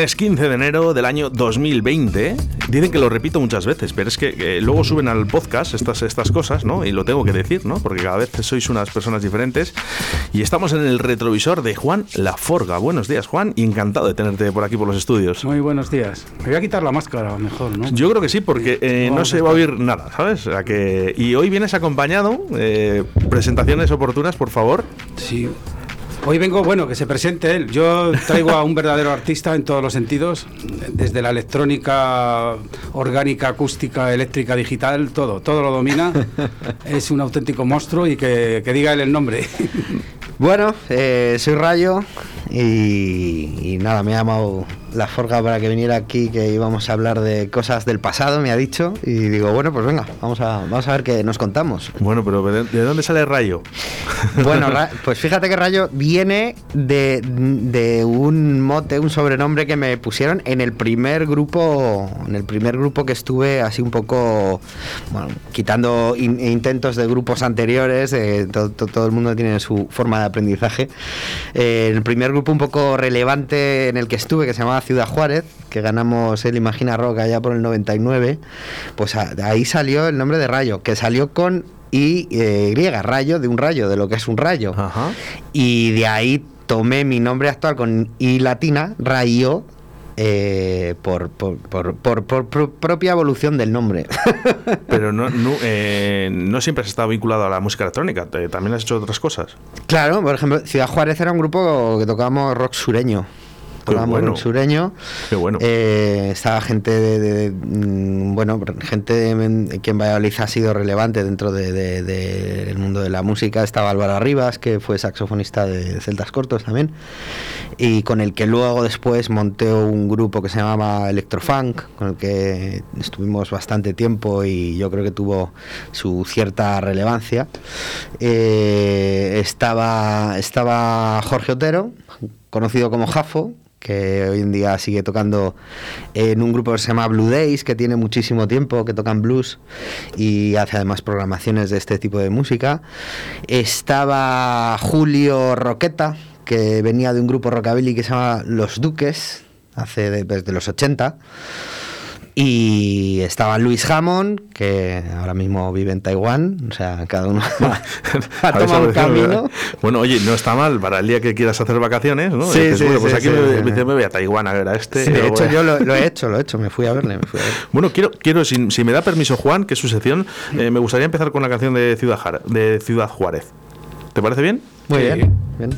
Viernes 15 de enero del año 2020. Dicen que lo repito muchas veces, pero es que eh, luego suben al podcast estas, estas cosas, ¿no? Y lo tengo que decir, ¿no? Porque cada vez sois unas personas diferentes. Y estamos en el retrovisor de Juan Laforga. Buenos días, Juan, y encantado de tenerte por aquí por los estudios. Muy buenos días. Me voy a quitar la máscara mejor, ¿no? Yo creo que sí, porque eh, no se va a oír nada, ¿sabes? A que... Y hoy vienes acompañado. Eh, presentaciones oportunas, por favor. Sí. Hoy vengo, bueno, que se presente él. Yo traigo a un verdadero artista en todos los sentidos, desde la electrónica orgánica, acústica, eléctrica, digital, todo, todo lo domina. Es un auténtico monstruo y que, que diga él el nombre. Bueno, eh, soy Rayo y, y nada, me ha llamado la Forga para que viniera aquí, que íbamos a hablar de cosas del pasado, me ha dicho. Y digo, bueno, pues venga, vamos a, vamos a ver qué nos contamos. Bueno, pero ¿de de dónde sale Rayo? Bueno, pues fíjate que Rayo viene de, de un mote, un sobrenombre que me pusieron en el primer grupo, en el primer grupo que estuve así un poco, bueno, quitando in- intentos de grupos anteriores, eh, to- to- todo el mundo tiene su forma de aprendizaje. Eh, el primer grupo un poco relevante en el que estuve, que se llamaba Ciudad Juárez, que ganamos el Imagina Rock allá por el 99, pues ahí salió el nombre de Rayo, que salió con y eh, griega, rayo, de un rayo, de lo que es un rayo. Ajá. Y de ahí tomé mi nombre actual con I latina, Rayo, eh, por, por, por- por- propia evolución del nombre. Pero no, no, eh, no siempre has estado vinculado a la música electrónica, también has hecho otras cosas. claro, por ejemplo, Ciudad Juárez era un grupo que tocábamos rock sureño. Bueno. sureño. Qué bueno. Eh, estaba gente de, de- mm, bueno, gente en- que en Valladolid ha sido relevante dentro del de, mundo de la música. Estaba Álvaro Arribas, que fue saxofonista de Celtas Cortos también, y con el que luego después monté un grupo que se llamaba Electrofunk, con el que estuvimos bastante tiempo y yo creo que tuvo su cierta relevancia. Eh, estaba, estaba Jorge Otero, conocido como Jafo, que hoy en día sigue tocando en un grupo que se llama Blue Days, que tiene muchísimo tiempo, que tocan blues y hace además programaciones de este tipo de música. Estaba Julio Roqueta, que venía de un grupo rockabilly que se llama Los Duques, hace de- desde los 80. Y estaba Luis Hammond, que ahora mismo vive en Taiwán, o sea, cada uno ha, tomado un camino. Bueno, oye, no está mal para el día que quieras hacer vacaciones, ¿no? Sí, Dices, sí, bueno, pues sí, aquí sí, me, sí. me voy a Taiwán a ver a este. De hecho, yo lo, lo he hecho, lo he hecho, me fui a verle. Me fui a verle. Bueno, quiero, quiero si, si me da permiso Juan, que es su sección, eh, me gustaría empezar con la canción de Ciudad, Jara- de Ciudad Juárez. ¿Te parece bien? Muy Sí. bien, bien.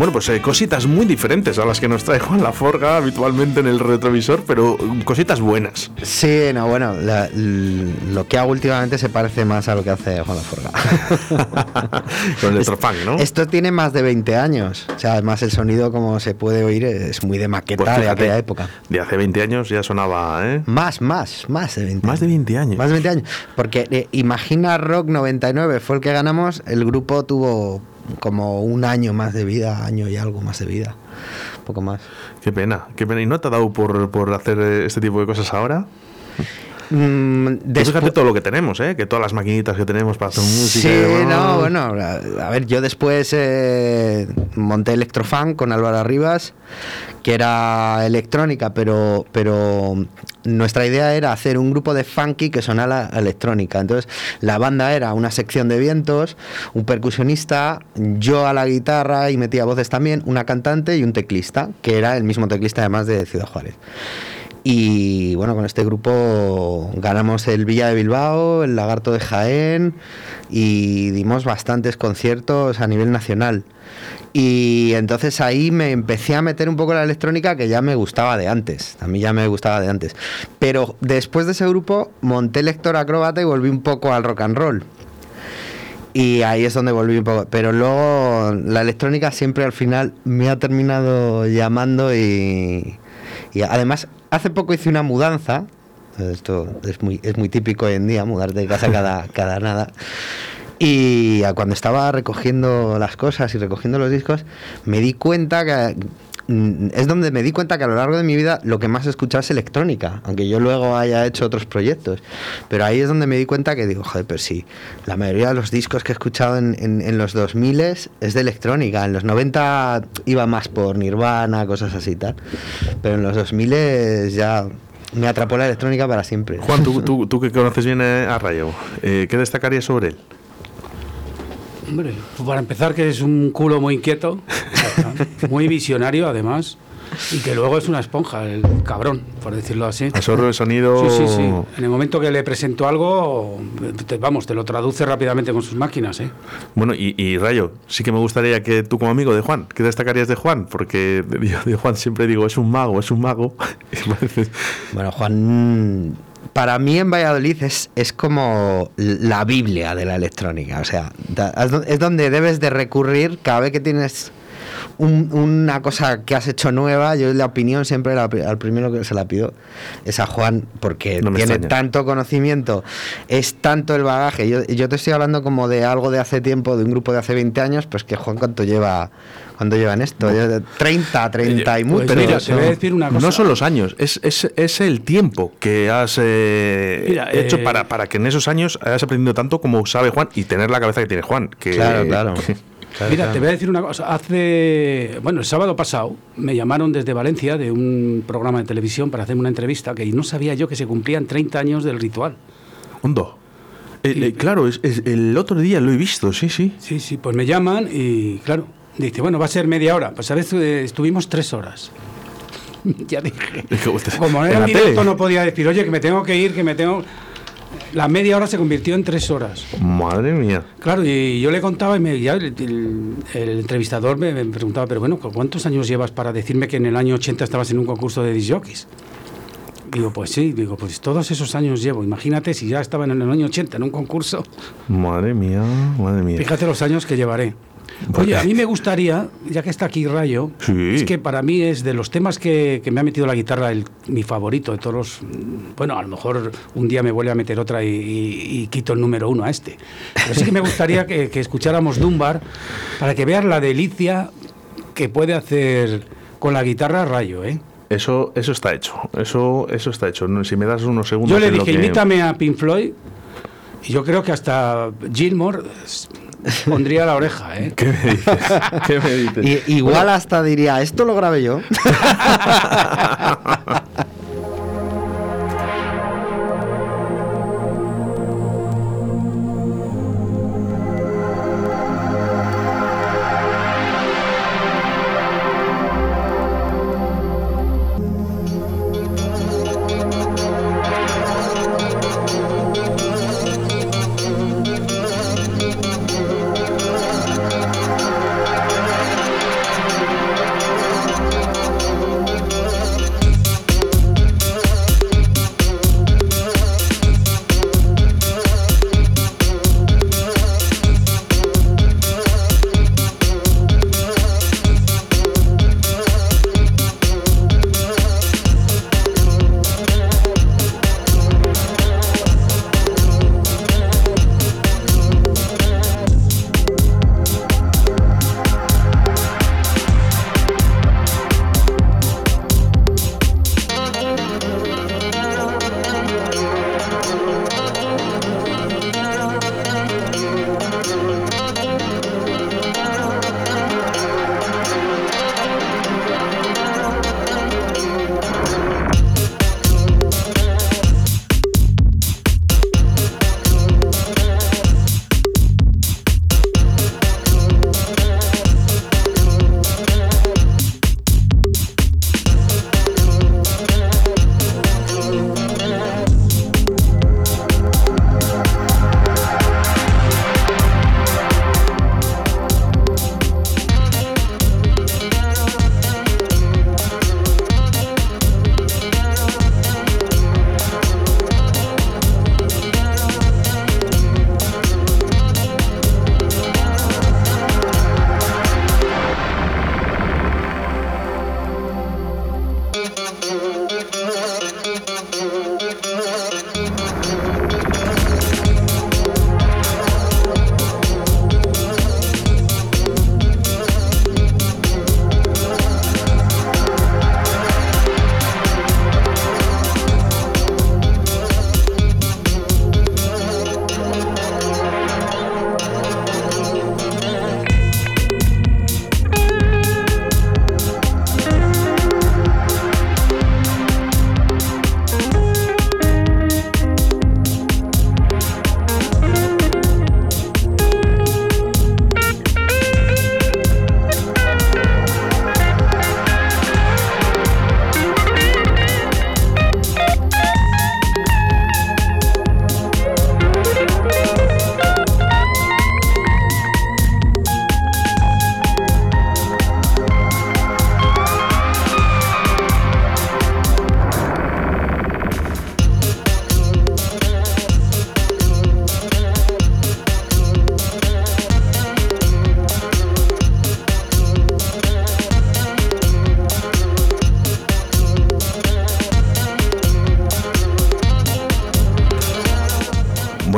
Bueno, pues eh, cositas muy diferentes a las que nos trae Juan Laforga habitualmente en el retrovisor, pero mm, cositas buenas. Sí, no, bueno, la- lo que hago últimamente se parece más a lo que hace Juan Laforga. Con el electrofunk, ¿no? Esto tiene más de 20 años. O sea, además el sonido, como se puede oír, es muy de maqueta Pues de aquella época. De hace 20 años ya sonaba, ¿eh? Más, más, más de 20 Más de 20 años. Más de 20 años. Porque eh, Imagina Rock 99 fue el que ganamos. El grupo tuvo como un año más de vida, año y algo más de vida. Un poco más. Qué pena, qué pena. ¿Y no te ha dado por, por hacer eh, este tipo de cosas ahora? Mm, fíjate todo lo que tenemos, ¿eh? Que todas las maquinitas que tenemos para hacer música. Sí, y no, bueno, a a ver, yo después eh, monté Electrofan con Álvaro Arribas, que era electrónica, pero, pero nuestra idea era hacer un grupo de funky que sonara electrónica. Entonces, la banda era una sección de vientos, un percusionista, yo a la guitarra y metía voces también, una cantante y un teclista, que era el mismo teclista además de Ciudad Juárez. Y bueno, con este grupo ganamos el Villa de Bilbao, el Lagarto de Jaén y dimos bastantes conciertos a nivel nacional. Y entonces ahí me empecé a meter un poco la electrónica que ya me gustaba de antes, a mí ya me gustaba de antes. Pero después de ese grupo monté Lector Acróbata y volví un poco al rock and roll. Y ahí es donde volví un poco. Pero luego la electrónica siempre al final me ha terminado llamando y, y además hace poco hice una mudanza. Esto es muy, es muy típico hoy en día, mudar de casa cada, cada nada. Y cuando estaba recogiendo las cosas y recogiendo los discos, me di cuenta que es donde me di cuenta que a lo largo de mi vida lo que más he escuchado es electrónica, aunque yo luego haya hecho otros proyectos. Pero ahí es donde me di cuenta que digo, joder, pero sí, la mayoría de los discos que he escuchado en, en, en los 2000 es de electrónica. En los 90 iba más por Nirvana, cosas así y tal. Pero en los 2000 ya me atrapó la electrónica para siempre. Juan, tú, tú, tú que conoces bien a Rayo, eh, ¿qué destacarías sobre él? Hombre, pues para empezar que es un culo muy inquieto, muy visionario además, y que luego es una esponja, el cabrón, por decirlo así. Absorbe el sonido. Sí, sí, sí. En el momento que le presento algo, te- vamos, te lo traduce rápidamente con sus máquinas, ¿eh? Bueno, y, y, Rayo, sí que me gustaría que tú como amigo de Juan, ¿qué destacarías de Juan? Porque de, de Juan siempre digo, es un mago, es un mago. Y parece- Bueno, Juan, para mí en Valladolid es, es como la Biblia de la electrónica. O sea, es donde debes de recurrir cada vez que tienes un- una cosa que has hecho nueva, yo la opinión siempre la- al primero que se la pido es a Juan, porque No tiene extraña. tanto conocimiento, es tanto el bagaje. Yo, yo te estoy hablando como de algo de hace tiempo, de un grupo de hace 20 años, pues que Juan cuánto lleva, cuánto lleva en esto, Yo- 30, 30 y Pues mucho. mira, o sea, te voy a decir una cosa. No son los años, es, es, es el tiempo que has eh, Mira, hecho eh, para, para que en esos años hayas aprendido tanto como sabe Juan y tener la cabeza que tiene Juan. Que, Claro, claro. que- Claro, Mira, claro. te voy a decir una cosa. Hace, bueno, el sábado pasado me llamaron desde Valencia de un programa de televisión para hacerme una entrevista que no sabía yo que se cumplían 30 años del ritual. Hondo. El- claro, es, es- el otro día lo he visto, sí, sí. Sí, sí, pues me llaman y claro, dice, bueno, va a ser media hora. Pues a veces eh, estuvimos tres horas. ya dije. Como En era en directo tele. no podía decir, oye, que me tengo que ir, que me tengo... La media hora se convirtió en tres horas. Madre mía. Claro, y yo le contaba y me, ya el, el- el entrevistador me, me preguntaba, pero bueno, ¿cuántos años llevas para decirme que en el año 80 estabas en un concurso de disjockeys? Digo, pues sí, digo, pues todos esos años llevo. Imagínate si ya estaba en el año 80 en un concurso, Madre mía, madre mía. fíjate los años que llevaré. Oye, a mí me gustaría, ya que está aquí Rayo, Sí. es que para mí es de los temas que, que me ha metido la guitarra el, mi favorito de todos los... Bueno, a lo mejor un día me vuelve a meter otra y, y- y quito el número uno a este. Pero sí que me gustaría que, que escucháramos Dunbar para que veas la delicia que puede hacer con la guitarra Rayo, ¿eh? Eso, eso está hecho. Eso, eso está hecho. Si me das unos segundos. Yo le dije, que- invítame a Pink Floyd y yo creo que hasta Gilmore pondría la oreja, ¿eh? ¿Qué me dices? ¿Qué me dices? Y- igual hasta diría, esto lo grabé yo.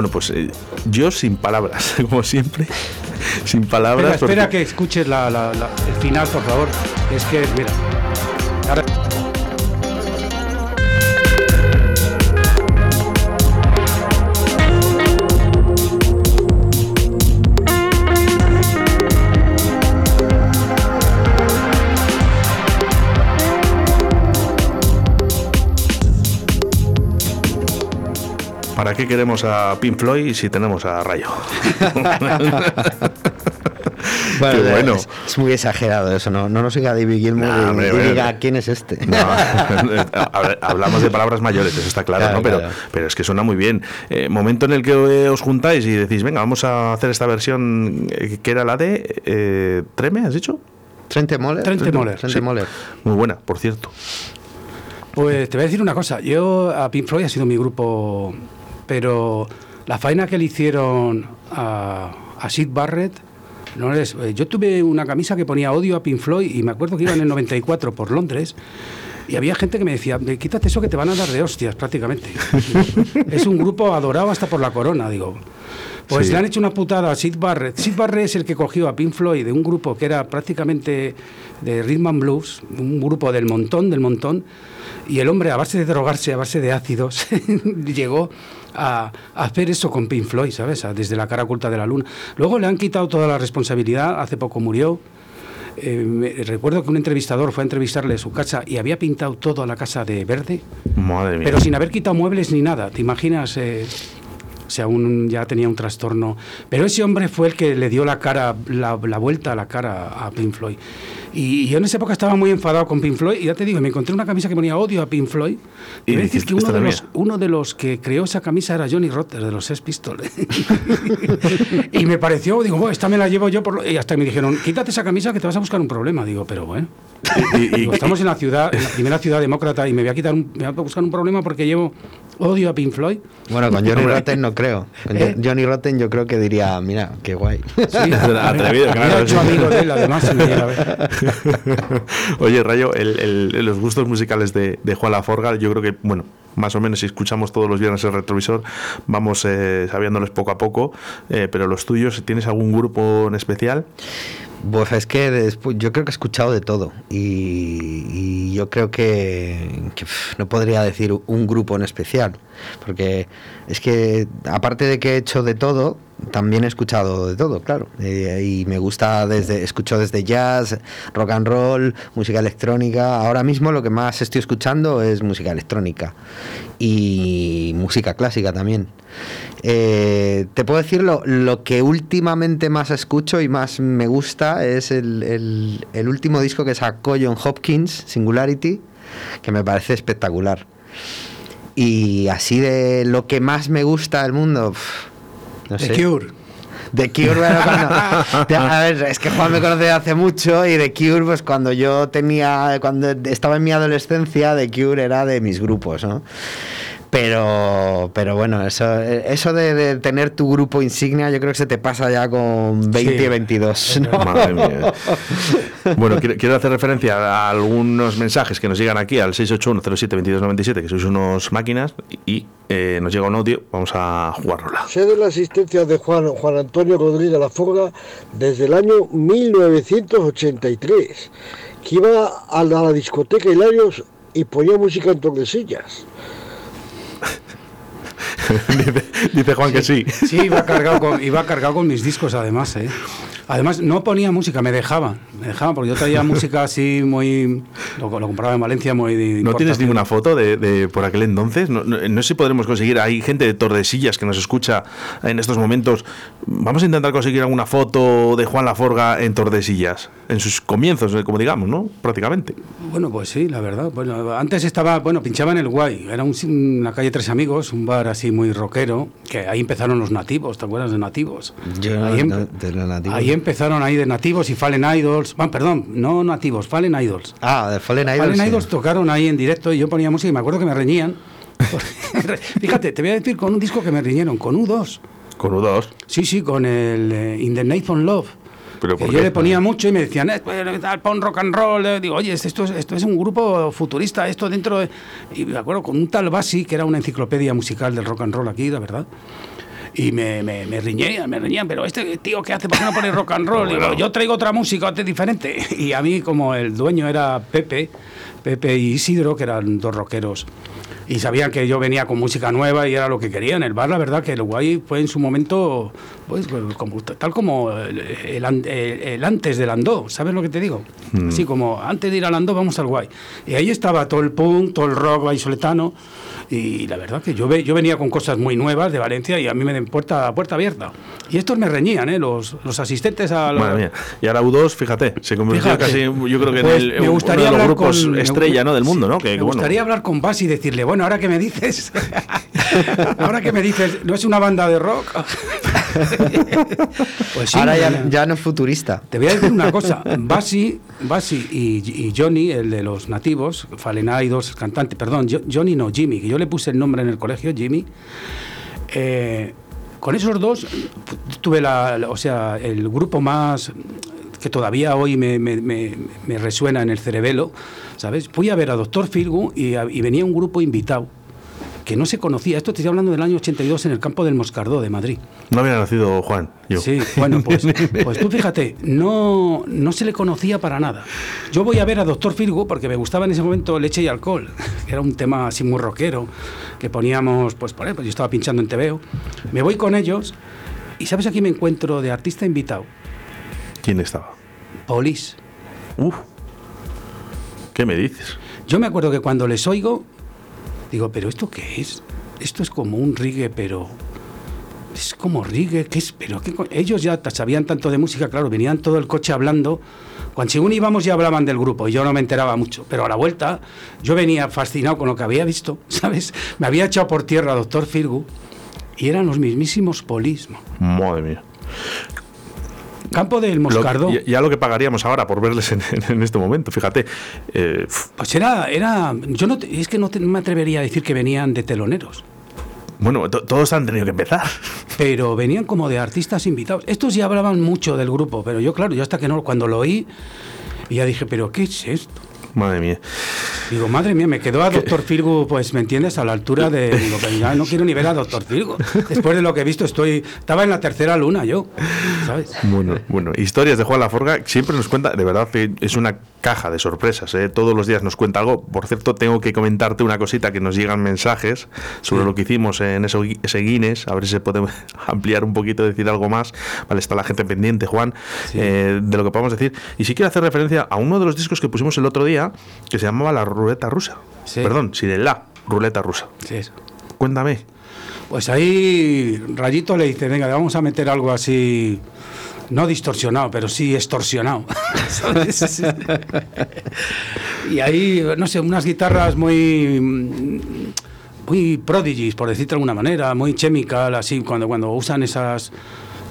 Bueno, pues eh, yo sin palabras, como siempre, sin palabras. Espera, espera porque- que escuches la- la- la- el final, por favor. Es que, mira. ¿Para qué queremos a Pink Floyd si tenemos a Rayo? Qué bueno. Es, es muy exagerado eso, no, no nos siga David Gilmour Nah, y, hombre, y hombre. diga quién es este. No, a ver, hablamos de palabras mayores, eso está claro, Claro, ¿no? Pero, claro. pero es que suena muy bien. Eh, momento en el que eh, os juntáis y decís, venga, vamos a hacer esta versión eh, que era la de eh, Treme, ¿has dicho? Trente Moller. Trente Moller, Trente sí. Moller. Muy buena, por cierto. Pues te voy a decir una cosa. Yo, a Pink Floyd ha sido mi grupo, pero la faena que le hicieron a, a Sid Barrett, no les, eh, yo tuve una camisa que ponía odio a Pink Floyd y me acuerdo que iba en el 94 por Londres. Y había gente que me decía, "De- quítate eso que te van a dar de hostias prácticamente. es un grupo adorado hasta por la corona, digo. Pues Sí. le han hecho una putada a Sid Barrett. Sid Barrett es el que cogió a Pink Floyd de un grupo que era prácticamente de rhythm and blues, un grupo del montón, del montón, y el hombre a base de drogarse, a base de ácidos, llegó a, a hacer eso con Pink Floyd, ¿sabes? A- Desde la cara oculta de la luna. Luego le han quitado toda la responsabilidad, hace poco murió. Eh, me- recuerdo que un entrevistador fue a entrevistarle a su casa y había pintado toda la casa de verde, Madre mía. pero sin haber quitado muebles ni nada. ¿Te imaginas? eh, o sea, un, ya tenía un trastorno. Pero ese hombre fue el que le dio la cara, la, la vuelta a la cara a Pink Floyd. Y, yo en esa época estaba muy enfadado con Pink Floyd. Y ya te digo, me encontré una camisa que ponía odio a Pink Floyd. Y Y me que uno "Esta de, los, mía". uno de los que creó esa camisa era Johnny Rotter, de los Sex Pistols. y me pareció, digo, "Bueno, esta me la llevo yo. Por lo-". Y hasta me dijeron, quítate esa camisa que te vas a buscar un problema. Digo, pero bueno. Y- y- Digo, estamos en la ciudad, en la primera ciudad demócrata y me voy a quitar un- me voy a buscar un problema porque llevo odio a Pink Floyd. Bueno, con Johnny Rotten no creo. Con ¿Eh? Johnny Rotten yo creo que diría, mira, qué guay. Sí, Atrevido, me claro, he hecho amigo de él, además. Oye, Rayo, el- los gustos musicales de, Juan Laforga, yo creo que, bueno, más o menos si escuchamos todos los viernes el retrovisor, vamos eh, sabiéndoles poco a poco, eh, pero los tuyos, ¿tienes algún grupo en especial? Pues es que después, yo creo que he escuchado de todo y, yo creo que, que, no podría decir un grupo en especial, porque es que aparte de que he hecho de todo, también he escuchado de todo, claro, Eh, y me gusta desde, escucho desde jazz, rock and roll, música electrónica, ahora mismo lo que más estoy escuchando es música electrónica y música clásica también. Eh, te puedo decir lo, que últimamente más escucho y más me gusta es el, el- último disco que sacó John Hopkins, Singularity, que me parece espectacular. Y así de lo que más me gusta del mundo, no The sé. Cure. The Cure, bueno, cuando- a ver, es que Juan me conoce de hace mucho y The Cure, pues cuando yo tenía, cuando estaba en mi adolescencia, The Cure era de mis grupos, ¿no? Pero, pero bueno, eso, eso de, de tener tu grupo insignia, yo creo que se te pasa ya con 20 Sí. y 22, ¿no? Madre mía. Bueno, quiero, quiero hacer referencia a algunos mensajes que nos llegan aquí al 681072297, que sois unos máquinas, y eh, nos llega un audio, vamos a jugárnosla. Sé de la asistencia de Juan, Juan Antonio Rodríguez Laforga desde el año 1983, que iba a la, a la discoteca Hilarios y ponía música en tordesillas. dice, dice Juan que sí. Sí, iba cargado, con, iba cargado con mis discos además, ¿eh? Además, no ponía música, me dejaban. Me dejaban porque yo traía música así muy... Lo, lo compraba en Valencia muy... de ¿No tienes ninguna foto de, de por aquel entonces? No, no- no sé si podremos conseguir. Hay gente de Tordesillas que nos escucha en estos momentos. Vamos a intentar conseguir alguna foto de Juan Laforga en Tordesillas, en sus comienzos, como digamos, ¿no? Prácticamente. Bueno, pues sí, la verdad. Bueno, antes estaba, bueno, pinchaba en el Guay. Era un, una calle Tres Amigos, un bar así muy rockero, que ahí empezaron los nativos, ¿te acuerdas de nativos? Yo no- ahí, em- de los nativos. ahí empezaron ahí de nativos y Fallen Idols. Bueno, perdón, no nativos, Fallen Idols. Ah, de Fallen Idols. Fallen sí. Idols tocaron ahí en directo y yo ponía música y me acuerdo que me reñían. Fíjate, te voy a decir con un disco que me riñeron, con U2. Con U2. Sí, sí, con el eh, In the on Love. ¿Pero que yo qué? le ponía mucho y me decían, eh, pues, tal, pon rock and roll. Eh, Digo, oye, esto es, esto es un grupo futurista, esto dentro de... Y me acuerdo con un tal Basi, que era una enciclopedia musical del rock and roll aquí, la verdad. Y me, me, me riñían, me riñían, pero este tío, ¿qué hace? ¿Por qué no pone rock and roll? Digo, yo traigo otra música otra diferente. Y a mí, como el dueño era Pepe, Pepe y Isidro, que eran dos rockeros, y sabían que yo venía con música nueva y era lo que querían. El bar, la verdad, que el guay fue en su momento, pues, como- tal como el, el el- antes del Andó, ¿sabes lo que te digo? Así como antes de ir al Andó, vamos al guay. Y ahí estaba todo el punk, todo el rock vallisoletano. Y la verdad que yo, ve- yo venía con cosas muy nuevas de Valencia y a mí me den puerta, puerta abierta. Y estos me reñían, ¿eh? los, los asistentes a los, Madre mía. Y ahora U2, fíjate, se convirtió Fíjate. casi, yo creo que Pues en el, me uno gustaría de los grupos con- me- estrella ¿no? del mundo, ¿no? Que, me que, bueno, gustaría hablar con Bas y decirle, bueno, ahora que me dices, ahora que me dices, ¿no es una banda de rock? pues sí, Ahora ya, no es futurista. te voy a decir una cosa, Basi, Basi y, y Johnny, el de los nativos, Falena y dos cantantes, perdón, Jo- Johnny no, Jimmy, que yo le puse el nombre en el colegio, Jimmy, eh, con esos dos tuve la, la- o sea, el grupo más que todavía hoy me, me- me- me resuena en el cerebelo, ¿sabes? Fui a ver a Doctor Firgu y, a- y venía un grupo invitado que no se conocía. Esto te estoy hablando del año 82 en el campo del Moscardó de Madrid. no había nacido Juan. Yo. Sí, bueno, pues, pues tú fíjate, no, no se le conocía para nada. Yo voy a ver a Doctor Firgo porque me gustaba en ese momento Leche y Alcohol, que era un tema así muy rockero, que poníamos, pues por ejemplo, yo estaba pinchando en TVO. Me voy con ellos y ¿sabes aquí me encuentro de artista invitado? ¿Quién estaba? Polis. Uf. ¿Qué me dices? Yo me acuerdo que cuando les oigo, digo, ¿pero esto qué es? Esto es como un reggae, pero... Es como reggae, ¿qué es? Pero qué co-?". ellos ya sabían tanto de música, claro, venían todo el coche hablando. Cuando según íbamos ya hablaban del grupo y yo no me enteraba mucho. Pero a la vuelta yo venía fascinado con lo que había visto, ¿sabes? Me había echado por tierra Doctor Firgu y eran los mismísimos polismo. Madre mía. Campo del Lo- Moscardó. ya, ya lo que pagaríamos ahora por verles en, en este momento, fíjate. Eh, Pues era, era, yo no, es que no, te- me atrevería a decir que venían de teloneros. bueno, to- todos han tenido que empezar. pero venían como de artistas invitados. Estos ya hablaban mucho del grupo, pero yo, claro, yo hasta que no, cuando lo oí, ya dije, ¿pero qué es esto? Madre mía. Digo, madre mía, me quedó a Doctor Firgo, pues, ¿me entiendes? A la altura de. Digo, ya no quiero ni ver a Doctor Firgo. Después de lo que he visto, estoy. Estaba en la tercera luna yo, ¿sabes? Bueno, bueno, historias de Juan Laforga siempre nos cuenta, de verdad que es una caja de sorpresas, ¿eh? todos los días nos cuenta algo. Por cierto, tengo que comentarte una cosita que nos llegan mensajes sobre lo que hicimos en eso, ese Guinness, a ver si se puede ampliar un poquito, decir algo más. Vale, está la gente pendiente, Juan, eh, de lo que podamos decir. Y sí quiero hacer referencia a uno de los discos que pusimos el otro día, que se llamaba La Ruleta Rusa. Sí. Perdón, sí, de La Ruleta Rusa. Sí. Cuéntame. Pues ahí Rayito le dice, venga, vamos a meter algo así, no distorsionado, pero sí extorsionado. y ahí, no sé, unas guitarras muy muy prodigies, por decirte de alguna manera, muy chemical, así, cuando, cuando usan esas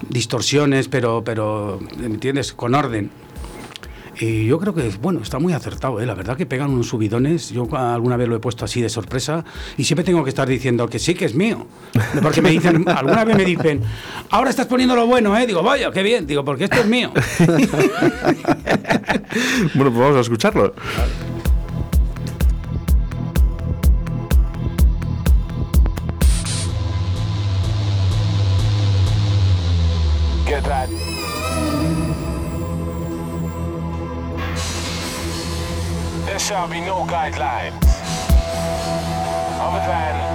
distorsiones, pero, pero, ¿me entiendes?, con orden. Y yo creo que, bueno, está muy acertado, ¿eh? la verdad que pegan unos subidones. Yo alguna vez lo he puesto así de sorpresa y siempre tengo que estar diciendo que sí, que es mío. Porque me dicen, alguna vez me dicen, ahora estás poniendo lo bueno, ¿eh? Digo, vaya, qué bien, digo, porque esto es mío. Bueno, pues vamos a escucharlo. There shall be no guidelines. Other than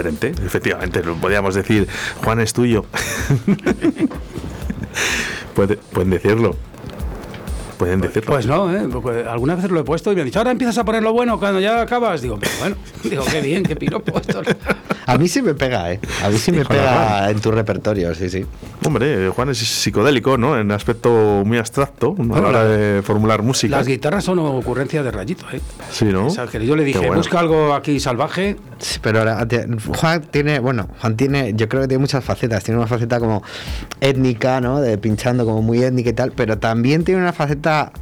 diferente, efectivamente. lo Podríamos decir, Juan es tuyo. Puede- pueden decirlo. Pueden decirlo. Pues no, ¿eh? Porque algunas veces lo he puesto y me han dicho, ahora empiezas a poner lo bueno cuando ya acabas. Digo, pero bueno, digo, qué bien, qué piropo esto. A mí sí me pega, ¿eh? A mí sí me pega en tu repertorio, sí, sí. Hombre, Juan es psicodélico, ¿no? En aspecto muy abstracto a la hora de formular música. Las guitarras son ocurrencias de rayito, ¿eh? Sí, ¿no? O sea, que yo le dije, bueno. busca algo aquí salvaje. Sí, pero ahora, Juan tiene, bueno, Juan tiene, yo creo que tiene muchas facetas. Tiene una faceta como étnica, ¿no? De pinchando como muy étnica y tal, pero también tiene una faceta,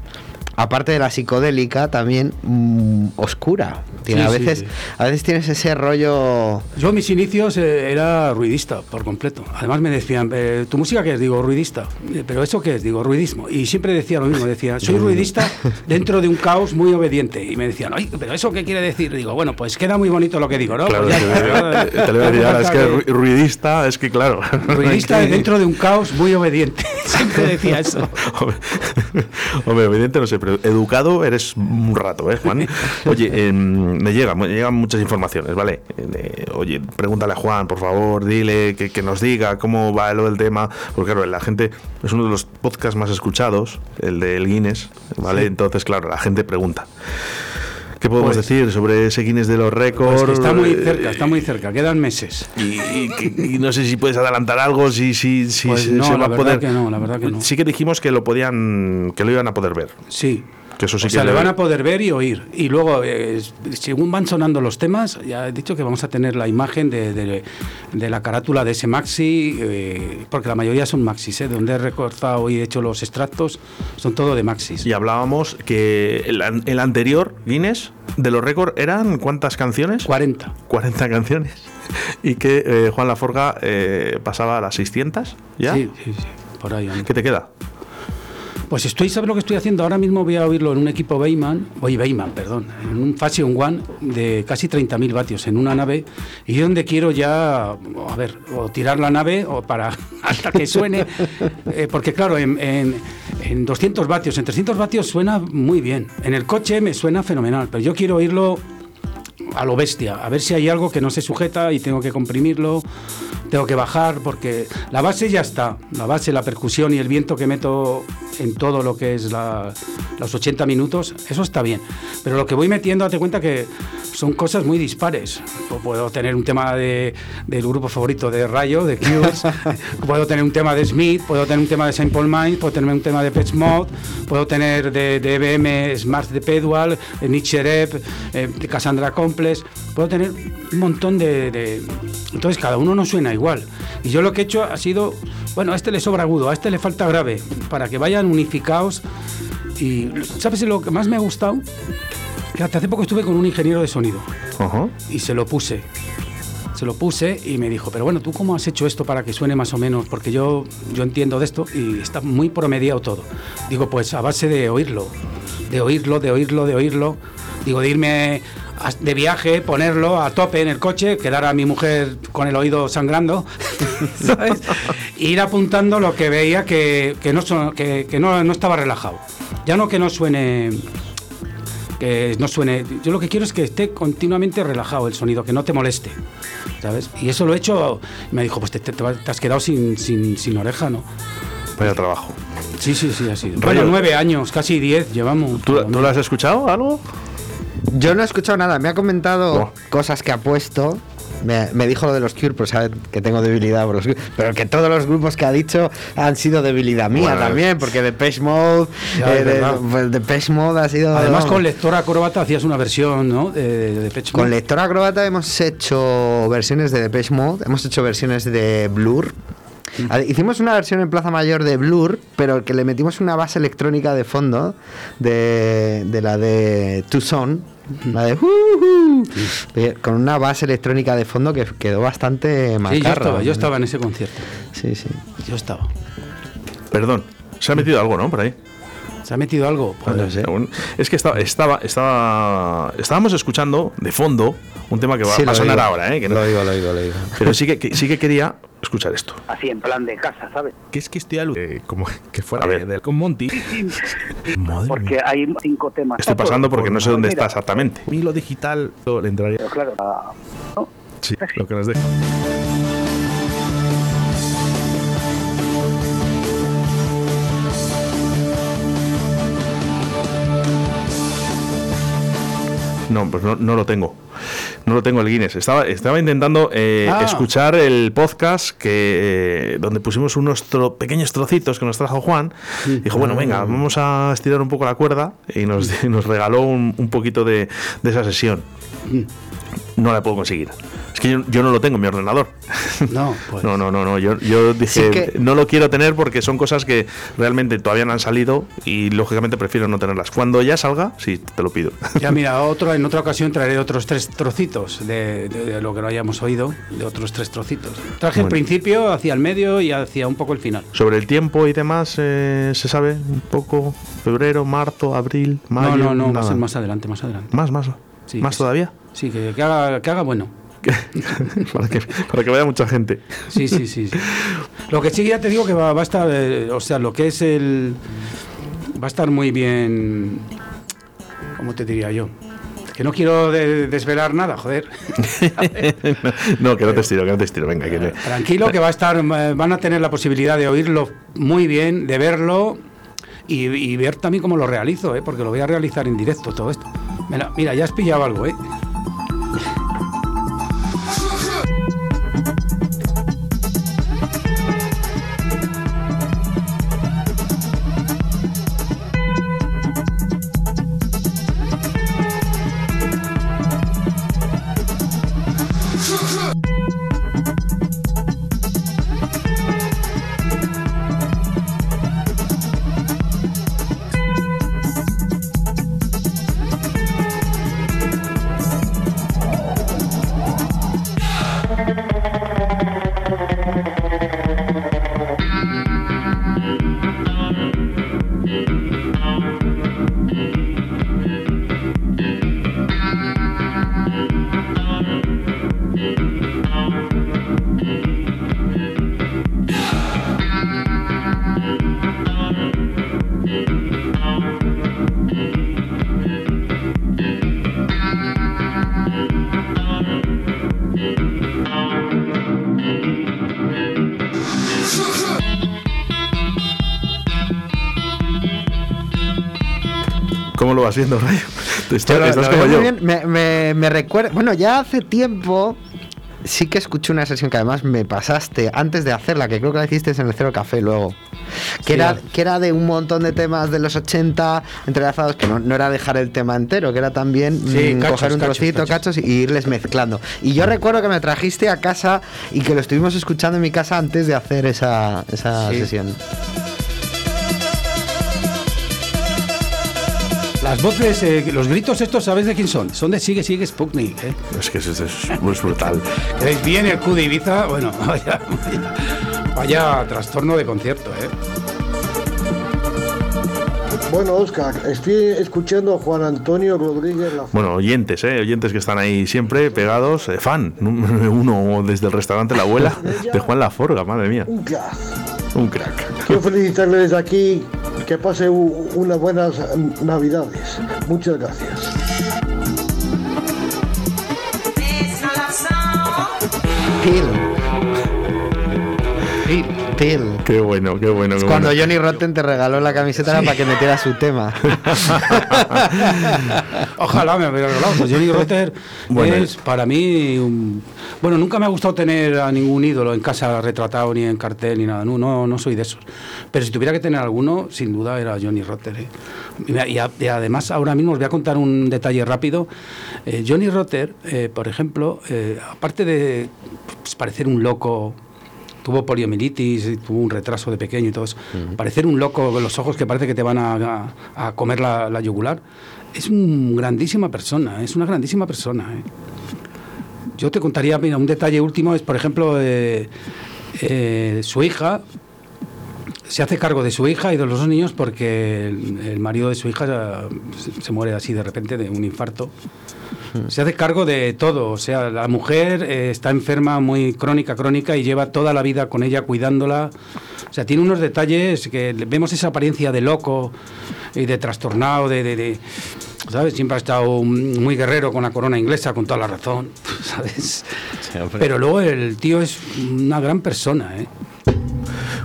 aparte de la psicodélica, también mm, oscura. Tiene, Sí, a veces, sí. a veces tienes ese rollo. Yo mis inicios eh, era ruidista por completo. Además me decían, eh, ¿tu música qué es? Digo, ruidista. Eh, ¿Pero eso qué es? Digo, ruidismo. Y siempre decía lo mismo, decía, soy ruidista dentro de un caos muy obediente. Y me decían, ay, ¿pero eso qué quiere decir? Digo, bueno, pues queda muy bonito lo que digo, ¿no? Claro, Pues ya te lo iba a decir ahora, es que ruidista, es que claro. Ruidista dentro de un caos muy obediente. Siempre decía eso. Hombre, evidente no sé, pero educado eres un rato, ¿eh, Juan? Oye, em, me llegan, me llegan muchas informaciones, ¿vale? Eh, oye, pregúntale a Juan, por favor, dile que, que nos diga cómo va lo del tema, porque claro, la gente es uno de los podcasts más escuchados, el del Guinness, ¿vale? Entonces, claro, la gente pregunta. ¿Qué podemos Pues- decir sobre ese Guinness de los récords? Pues está muy cerca, está muy cerca, quedan meses. y, y y no sé si puedes adelantar algo, si, si, si Pues se, no, se va a poder. que no, la verdad que no. Sí que dijimos que lo podían, que lo iban a poder ver. Sí. Que eso sí o sea, le van a poder ver y oír. Y luego, eh, según van sonando los temas, ya he dicho que vamos a tener la imagen de, de- de la carátula de ese maxi, eh, porque la mayoría son maxis, ¿eh? donde he recortado y he hecho los extractos, son todo de maxis. Y hablábamos que el, el anterior Guinness de los récords eran ¿cuántas canciones? 40. 40 canciones. Y que eh, Juan Laforga eh, pasaba a las 600, ¿ya? Sí, sí, sí, por ahí. anda. ¿Qué te queda? Pues estoy, ¿sabes lo que estoy haciendo? Ahora mismo voy a oírlo en un equipo Bayman, oye, Bayman, perdón, en un Fashion One de casi 30.000 vatios en una nave y donde quiero ya, a ver, o tirar la nave o para hasta que suene, eh, porque claro, en, en- en 200 vatios, en 300 vatios suena muy bien, en el coche me suena fenomenal, pero yo quiero oírlo a lo bestia, a ver si hay algo que no se sujeta y tengo que comprimirlo, tengo que bajar, porque la base ya está, la base, la percusión y el viento que meto en todo lo que es la- los 80 minutos, eso está bien. Pero lo que voy metiendo, date cuenta que son cosas muy dispares. Puedo tener un tema de- del grupo favorito de Rayo, de Cures, puedo tener un tema de Smith, puedo tener un tema de Saint Paul Mind, puedo tener un tema de Pet Mod, puedo tener de, de EBM Smart de Pedwal, de Nietzsche Rep, eh, de Cassandra Puedo tener un montón de, de- Entonces cada uno no suena igual. Y yo lo que he hecho ha sido, bueno, a este le sobra agudo, a este le falta grave, para que vayan unificados. Y ¿sabes lo que más me ha gustado? Que hasta hace poco estuve con un ingeniero de sonido Ajá. y se lo puse. Se lo puse y me dijo, pero bueno, ¿tú cómo has hecho esto para que suene más o menos? Porque yo, yo entiendo de esto y está muy promediado todo. Digo, pues a base de oírlo, de oírlo, de oírlo, de oírlo. Digo, de irme de viaje, ponerlo a tope en el coche, quedar a mi mujer con el oído sangrando, ¿sabes? Ir apuntando lo que veía que, que no, son- que, que no, no estaba relajado. Ya no que no suene que no suene. Yo lo que quiero es que esté continuamente relajado el sonido, que no te moleste, ¿sabes? Y eso lo he hecho. Me dijo, pues te, te- te has quedado sin, sin, sin oreja, ¿no? Vaya trabajo. Sí, sí, sí, así. Bueno, nueve años, casi diez llevamos. ¿Tú, ¿tú lo has escuchado algo? Yo no he escuchado nada, me ha comentado cosas que ha puesto. Me, me dijo lo de los Cure, pero sabe que tengo debilidad por los Cure. Pero que todos los grupos que ha dicho han sido debilidad mía Bueno, también, porque Depeche Mode, eh, de, pues, Depeche Mode ha sido. Además, no. con lector acróbata hacías una versión, ¿no? De, de Depeche Con Mode. lector acróbata hemos hecho versiones de Depeche Mode, hemos hecho versiones de Blur. A- Hicimos una versión en Plaza Mayor de Blur, pero que le metimos una base electrónica de fondo de, de la de Tucson, la de eh, con una base electrónica de fondo que quedó bastante Sí, yo macarra. estaba, yo estaba en ese concierto. Sí, sí. Yo estaba. Perdón. Se ha metido algo, ¿no? Por ahí. ¿Se ha metido algo? No sé. Aún- Es que estaba, estaba, estaba, estábamos escuchando de fondo un tema que va, Sí, va a sonar digo. ahora, ¿eh? Que no- Lo digo, lo digo, lo digo. pero sí que, que- sí que quería escuchar esto. así en plan de casa, ¿sabes? Que es que estoy alu- eh, como que fuera A de, ver. de- con Monty. Madre Porque mía. hay cinco temas. Estoy pasando porque no sé dónde está exactamente. A mí lo digital lo- le entraría. Pero claro, ah, ¿no? Sí, lo que nos deja. No, pues no, no lo tengo. No lo tengo el Guinness. Estaba, estaba intentando eh, Ah. escuchar el podcast que eh, donde pusimos unos tro- pequeños trocitos que nos trajo Juan. Dijo, bueno, venga, vamos a estirar un poco la cuerda y nos, nos regaló un, un poquito de, de esa sesión. No la puedo conseguir. Es que yo, yo no lo tengo en mi ordenador. No, pues. No, no, no, no. Yo, yo dije, Sí que- no lo quiero tener porque son cosas que realmente todavía no han salido y lógicamente prefiero no tenerlas. Cuando ya salga, sí, te lo pido. Ya mira, otro, en otra ocasión traeré otros tres trocitos de, de- de lo que no hayamos oído, de otros tres trocitos. Traje el Bueno. principio, hacia el medio y hacia un poco el final. Sobre el tiempo y demás, eh, ¿se sabe un poco? Febrero, marzo, abril, mayo. no, no, no, va a ser más adelante, más adelante. Más, más. Sí, ¿Más todavía? Sí, que, que haga, que haga bueno. para, que, para que vaya mucha gente. Sí, sí, sí. sí. Lo que sí ya te digo que va, va a estar, eh, o sea, lo que es el... Va a estar muy bien... ¿Cómo te diría yo? Que no quiero de- desvelar nada, joder. no, que no te estiro, que no te estiro. Venga, que Tranquilo, que va a estar, eh, van a tener la posibilidad de oírlo muy bien, de verlo y, y ver también cómo lo realizo, ¿eh? porque lo voy a realizar en directo todo esto. Mira, mira, ya has pillado algo, ¿eh? Vas viendo, Rayo? Te estás, Yo lo- estás lo como yo. bien. Me, me- me recuerda. Bueno, ya hace tiempo. Sí que escuché una sesión que además me pasaste antes de hacerla, que creo que la hiciste en el Cero Café luego. Que, Sí, era, que era de un montón de temas de los 80 entrelazados, que no, no era dejar el tema entero, que era también Sí, mm, cachos, coger un cachos, trocito, cachos. cachos, y irles mezclando. Y yo recuerdo que me trajiste a casa y que lo estuvimos escuchando en mi casa antes de hacer esa, esa Sí. sesión. Las voces, eh, los gritos estos, ¿sabes de quién son? Son de Sigue, Sigue Sputnik, ¿eh? Es que es, es- es- brutal. ¿Queréis bien el Q de Ibiza? Bueno, vaya, vaya, vaya trastorno de concierto, ¿eh? Bueno, Oscar, estoy escuchando a Juan Antonio Rodríguez La Bueno, oyentes, ¿eh? Oyentes que están ahí siempre pegados. eh, fan, número uno desde el restaurante La Abuela de Juan Laforga, madre mía. Un crack. Un crack. Quiero felicitarle desde aquí que pase unas buenas navidades. Muchas gracias. Qué bueno, qué bueno. qué Cuando bueno. Johnny Rotten te regaló la camiseta era para que metiera su tema. Ojalá me hubiera regalado. Pues Johnny Rotter Bueno. es para mí un... Bueno, nunca me ha gustado tener a ningún ídolo en casa retratado, ni en cartel, ni nada. No, no, no soy de esos. Pero si tuviera que tener alguno, sin duda era Johnny Rotter. ¿eh? A- y además, ahora mismo os voy a contar un detalle rápido. Eh, Johnny Rotter, eh, por ejemplo, eh, aparte de pues, parecer un loco tuvo poliomielitis, tuvo un retraso de pequeño y todo eso. Parecer un loco con los ojos que parece que te van a, a- a comer la, la yugular. Es una grandísima persona, es una grandísima persona. ¿eh? Yo te contaría, mira, un detalle último es, por ejemplo, eh, eh, su hija se hace cargo de su hija y de los dos niños porque el, el marido de su hija se, se muere así de repente de un infarto. Se hace cargo de todo, o sea, la mujer eh, está enferma muy crónica, crónica y lleva toda la vida con ella cuidándola. O sea, tiene unos detalles que vemos esa apariencia de loco y de trastornado, de, de- de- ¿sabes? Siempre ha estado muy guerrero con la corona inglesa, con toda la razón, ¿sabes? Pero luego el tío es una gran persona, ¿eh?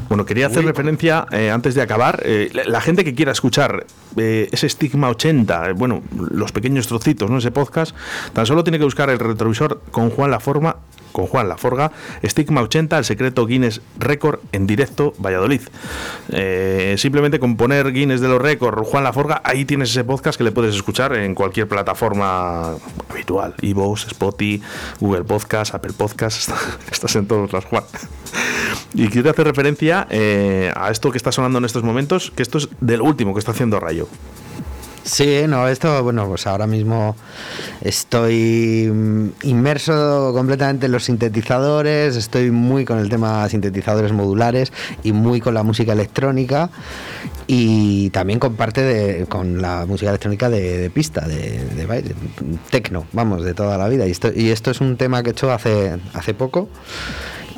Bueno, quería hacer referencia, eh, antes de acabar, eh, la, la gente que quiera escuchar eh, ese Stigma 80, eh, bueno, los pequeños trocitos, ¿no? Ese podcast, tan solo tiene que buscar el retrovisor con Juan La Forma, con Juan La Forga, Stigma 80, el secreto Guinness Record en directo, Valladolid. Eh, simplemente con poner Guinness de los Records, Juan La Forga, ahí tienes ese podcast que le puedes escuchar en cualquier plataforma habitual, Evox, Spotify, Google Podcast, Apple Podcast, estás en todos las Juan. Y quiero hacer referencia eh, a esto que está sonando en estos momentos, que esto es del último que está haciendo Rayo. Sí, no, esto, bueno, pues ahora mismo estoy mm, inmerso completamente en los sintetizadores, estoy muy con el tema sintetizadores modulares y muy con la música electrónica y también con parte de, con la música electrónica de, pista, de, de baile, tecno, vamos, de toda la vida. Y esto, y esto es un tema que he hecho hace, hace poco.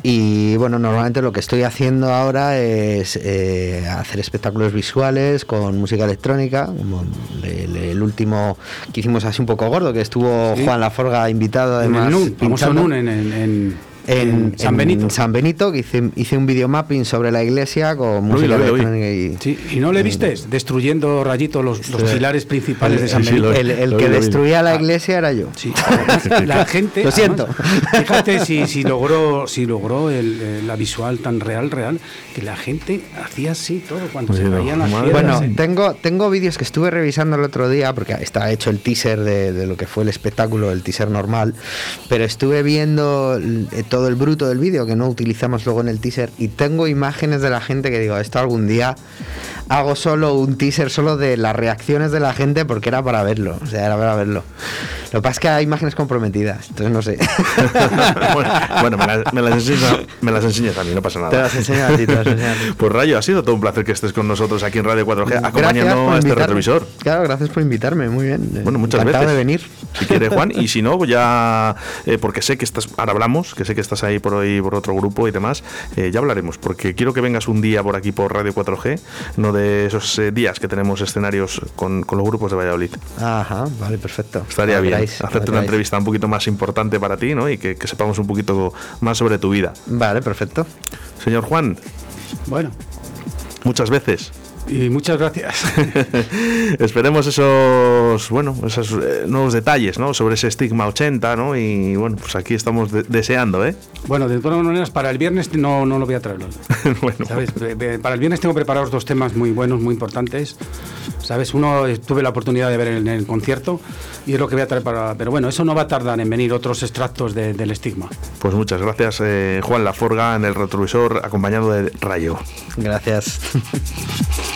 Y bueno, normalmente lo que estoy haciendo ahora es eh, hacer espectáculos visuales con música electrónica, como el, el último que hicimos así un poco gordo, que estuvo Sí. Juan Laforga invitado En además. el NUN, famoso. NUN en, en- en- En, San en Benito. San Benito, que hice, hice un videomapping sobre la iglesia con música y... Sí, ¿Y no le viste? Destruyendo rayito los, los pilares principales de San sí, Benito. lo- El, el lo que destruía la iglesia era yo. La gente. Lo siento. además, fíjate si, si logró, si logró el, eh, la visual tan real, real, que la gente hacía así todo cuando Sí, se veían las piedras. Bueno, tengo, tengo vídeos que estuve revisando el otro día, porque está hecho el teaser de, de lo que fue el espectáculo, el teaser normal, pero estuve viendo eh, todo el bruto del vídeo que no utilizamos luego en el teaser y tengo imágenes de la gente que digo, esto algún día hago solo un teaser solo de las reacciones de la gente porque era para verlo, o sea, era para verlo. Lo que pasa es que hay imágenes comprometidas, entonces no sé. bueno, bueno, me, las, me las enseñas, me las enseñas a mí, no pasa nada. Te las enseño a ti, te las enseño a ti. Pues Rayo, ha sido todo un placer que estés con nosotros aquí en Radio 4G, Gracias acompañando a este retrovisor. Claro, gracias por invitarme, muy bien. Bueno, muchas Encantado veces. de venir. Si quiere Juan, y si no, ya, eh, porque sé que estás, ahora hablamos, que sé que estás ahí por hoy por otro grupo y demás, eh, ya hablaremos, porque quiero que vengas un día por aquí por Radio 4G, no de esos eh, días que tenemos escenarios con, con los grupos de Valladolid. Ajá, vale, perfecto. Estaría bien queráis, hacerte una entrevista un poquito más importante para ti, ¿no? Y que, que sepamos un poquito más sobre tu vida. Vale, perfecto. Señor Juan, Bueno, muchas veces. Y muchas gracias. Esperemos esos, bueno, esos eh, nuevos detalles, ¿no? Sobre ese estigma 80, ¿no? Y bueno, pues aquí estamos de- deseando, ¿eh? Bueno, de todas maneras, para el viernes no, no lo voy a traer. bueno, ¿Sabes? Eh, eh, Para el viernes tengo preparados dos temas muy buenos, muy importantes. ¿Sabes? Uno tuve la oportunidad de ver en el concierto y es lo que voy a traer para. Pero bueno, eso no va a tardar en venir otros extractos de- del estigma. pues muchas gracias, eh, Juan Laforga, en el retrovisor, acompañado de Rayo. Gracias.